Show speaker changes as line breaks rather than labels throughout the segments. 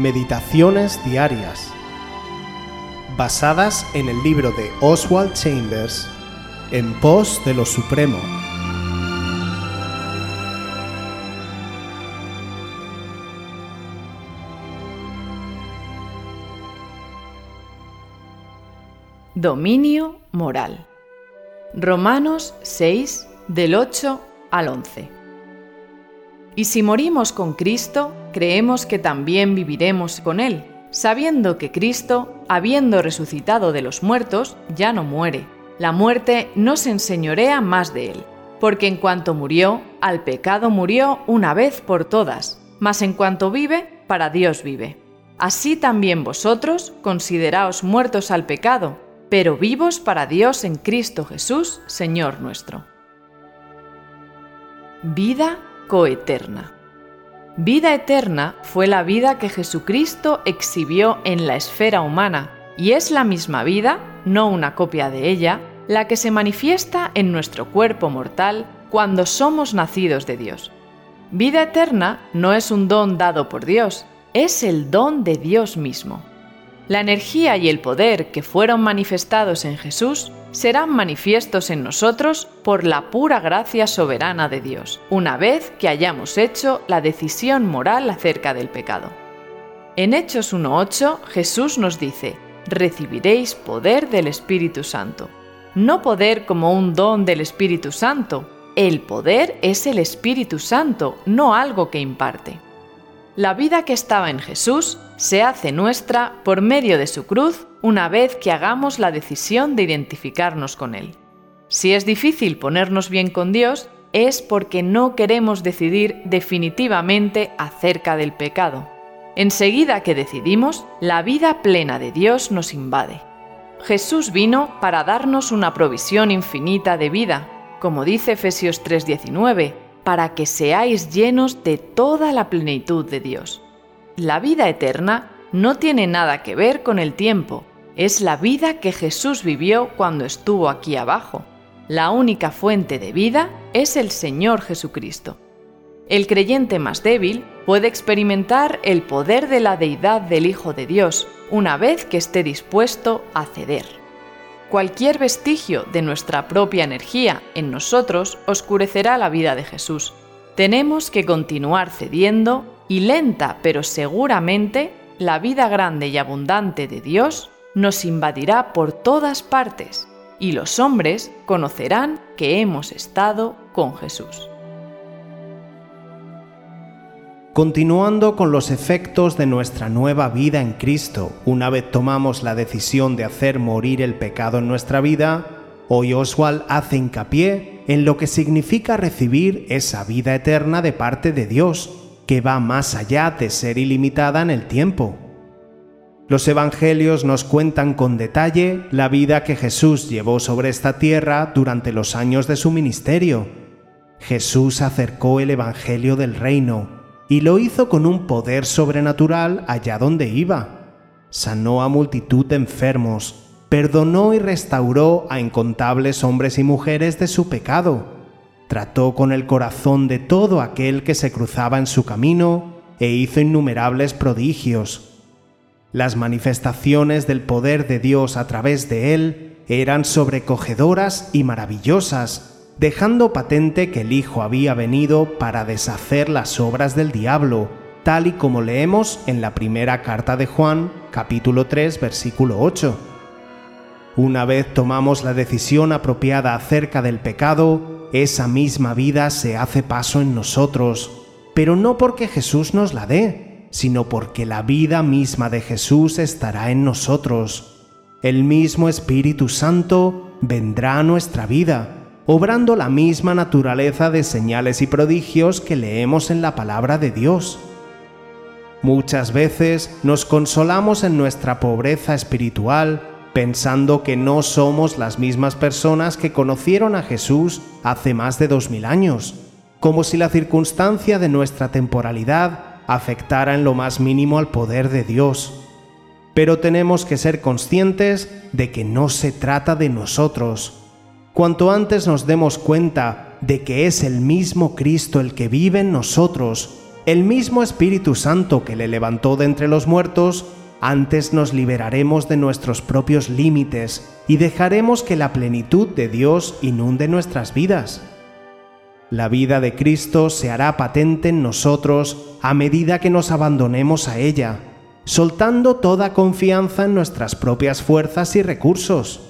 Meditaciones Diarias, basadas en el libro de Oswald Chambers, En pos de lo Supremo.
Dominio moral. Romanos 6, del 8 al 11. Y si morimos con Cristo, creemos que también viviremos con Él, sabiendo que Cristo, habiendo resucitado de los muertos, ya no muere. La muerte no se enseñorea más de Él, porque en cuanto murió, al pecado murió una vez por todas, mas en cuanto vive, para Dios vive. Así también vosotros consideraos muertos al pecado, pero vivos para Dios en Cristo Jesús, Señor nuestro. Vida Vida eterna fue la vida que Jesucristo exhibió en la esfera humana, y es la misma vida, no una copia de ella, la que se manifiesta en nuestro cuerpo mortal cuando somos nacidos de Dios. Vida eterna no es un don dado por Dios, es el don de Dios mismo. La energía y el poder que fueron manifestados en Jesús serán manifiestos en nosotros por la pura gracia soberana de Dios, una vez que hayamos hecho la decisión moral acerca del pecado. En Hechos 1.8 Jesús nos dice, recibiréis poder del Espíritu Santo. No poder como un don del Espíritu Santo, el poder es el Espíritu Santo, no algo que imparte. La vida que estaba en Jesús se hace nuestra por medio de su cruz una vez que hagamos la decisión de identificarnos con Él. Si es difícil ponernos bien con Dios, es porque no queremos decidir definitivamente acerca del pecado. Enseguida que decidimos, la vida plena de Dios nos invade. Jesús vino para darnos una provisión infinita de vida, como dice Efesios 3:19, para que seáis llenos de toda la plenitud de Dios. La vida eterna no tiene nada que ver con el tiempo, es la vida que Jesús vivió cuando estuvo aquí abajo. La única fuente de vida es el Señor Jesucristo. El creyente más débil puede experimentar el poder de la deidad del Hijo de Dios una vez que esté dispuesto a ceder. Cualquier vestigio de nuestra propia energía en nosotros oscurecerá la vida de Jesús. Tenemos que continuar cediendo y lenta pero seguramente la vida grande y abundante de Dios nos invadirá por todas partes y los hombres conocerán que hemos estado con Jesús.
Continuando con los efectos de nuestra nueva vida en Cristo, una vez tomamos la decisión de hacer morir el pecado en nuestra vida, hoy Oswald hace hincapié en lo que significa recibir esa vida eterna de parte de Dios, que va más allá de ser ilimitada en el tiempo. Los evangelios nos cuentan con detalle la vida que Jesús llevó sobre esta tierra durante los años de su ministerio. Jesús acercó el evangelio del reino, y lo hizo con un poder sobrenatural allá donde iba. Sanó a multitud de enfermos, perdonó y restauró a incontables hombres y mujeres de su pecado, trató con el corazón de todo aquel que se cruzaba en su camino e hizo innumerables prodigios. Las manifestaciones del poder de Dios a través de él eran sobrecogedoras y maravillosas, dejando patente que el Hijo había venido para deshacer las obras del diablo, tal y como leemos en la primera carta de Juan, capítulo 3, versículo 8. Una vez tomamos la decisión apropiada acerca del pecado, esa misma vida se hace paso en nosotros, pero no porque Jesús nos la dé, sino porque la vida misma de Jesús estará en nosotros. El mismo Espíritu Santo vendrá a nuestra vida obrando la misma naturaleza de señales y prodigios que leemos en la palabra de Dios. Muchas veces nos consolamos en nuestra pobreza espiritual pensando que no somos las mismas personas que conocieron a Jesús hace más de dos mil años, como si la circunstancia de nuestra temporalidad afectara en lo más mínimo al poder de Dios. Pero tenemos que ser conscientes de que no se trata de nosotros, Cuanto antes nos demos cuenta de que es el mismo Cristo el que vive en nosotros, el mismo Espíritu Santo que le levantó de entre los muertos, antes nos liberaremos de nuestros propios límites y dejaremos que la plenitud de Dios inunde nuestras vidas. La vida de Cristo se hará patente en nosotros a medida que nos abandonemos a ella, soltando toda confianza en nuestras propias fuerzas y recursos.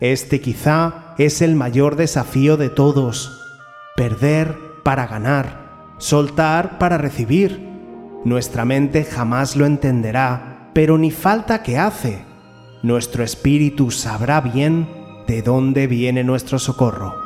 Este quizá es el mayor desafío de todos, perder para ganar, soltar para recibir. Nuestra mente jamás lo entenderá pero ni falta que hace. Nuestro espíritu sabrá bien de dónde viene nuestro socorro.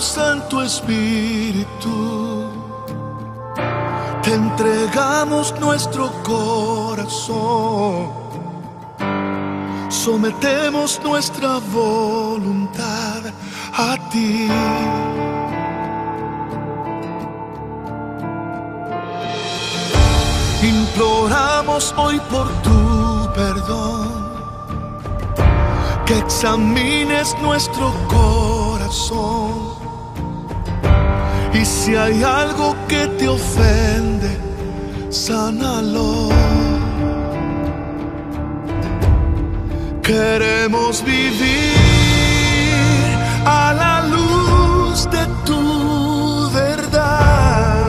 Santo Espíritu, te entregamos nuestro corazón, sometemos nuestra voluntad a ti. Imploramos hoy por tu perdón, que examines nuestro y si hay algo que te ofende, sánalo. Queremos vivir a la luz de tu verdad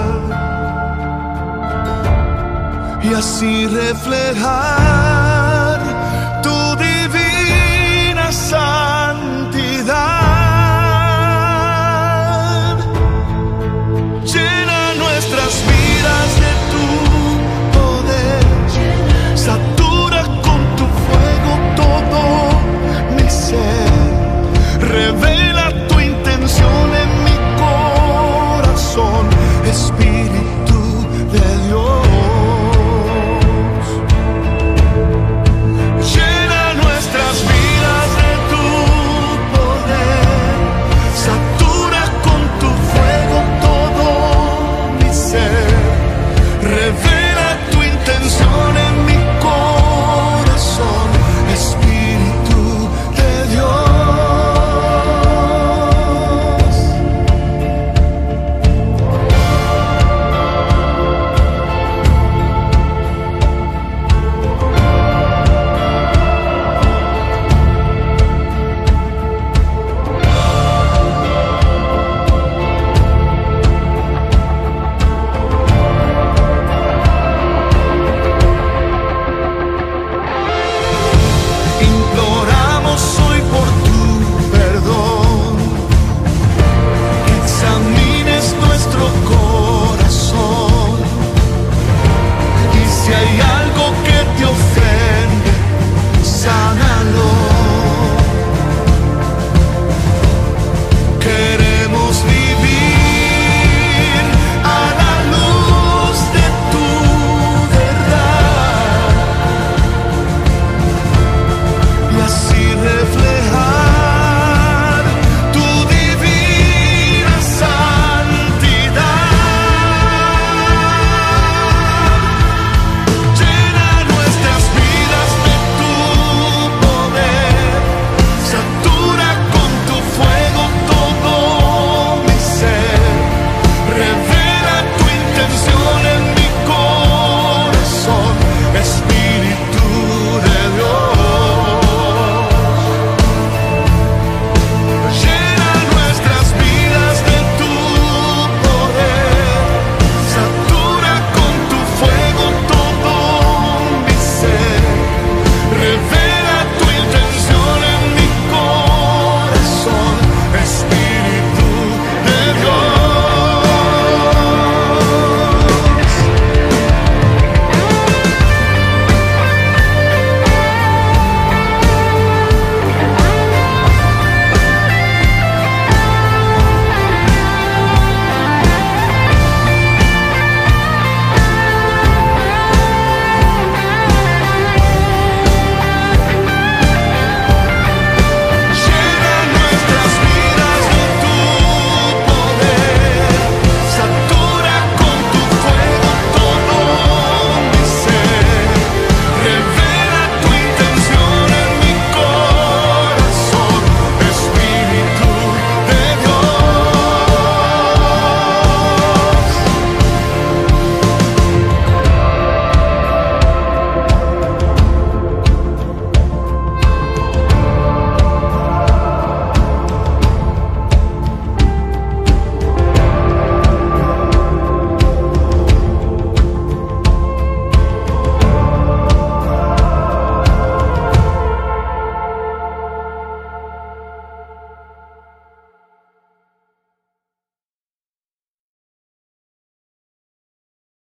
y así reflejar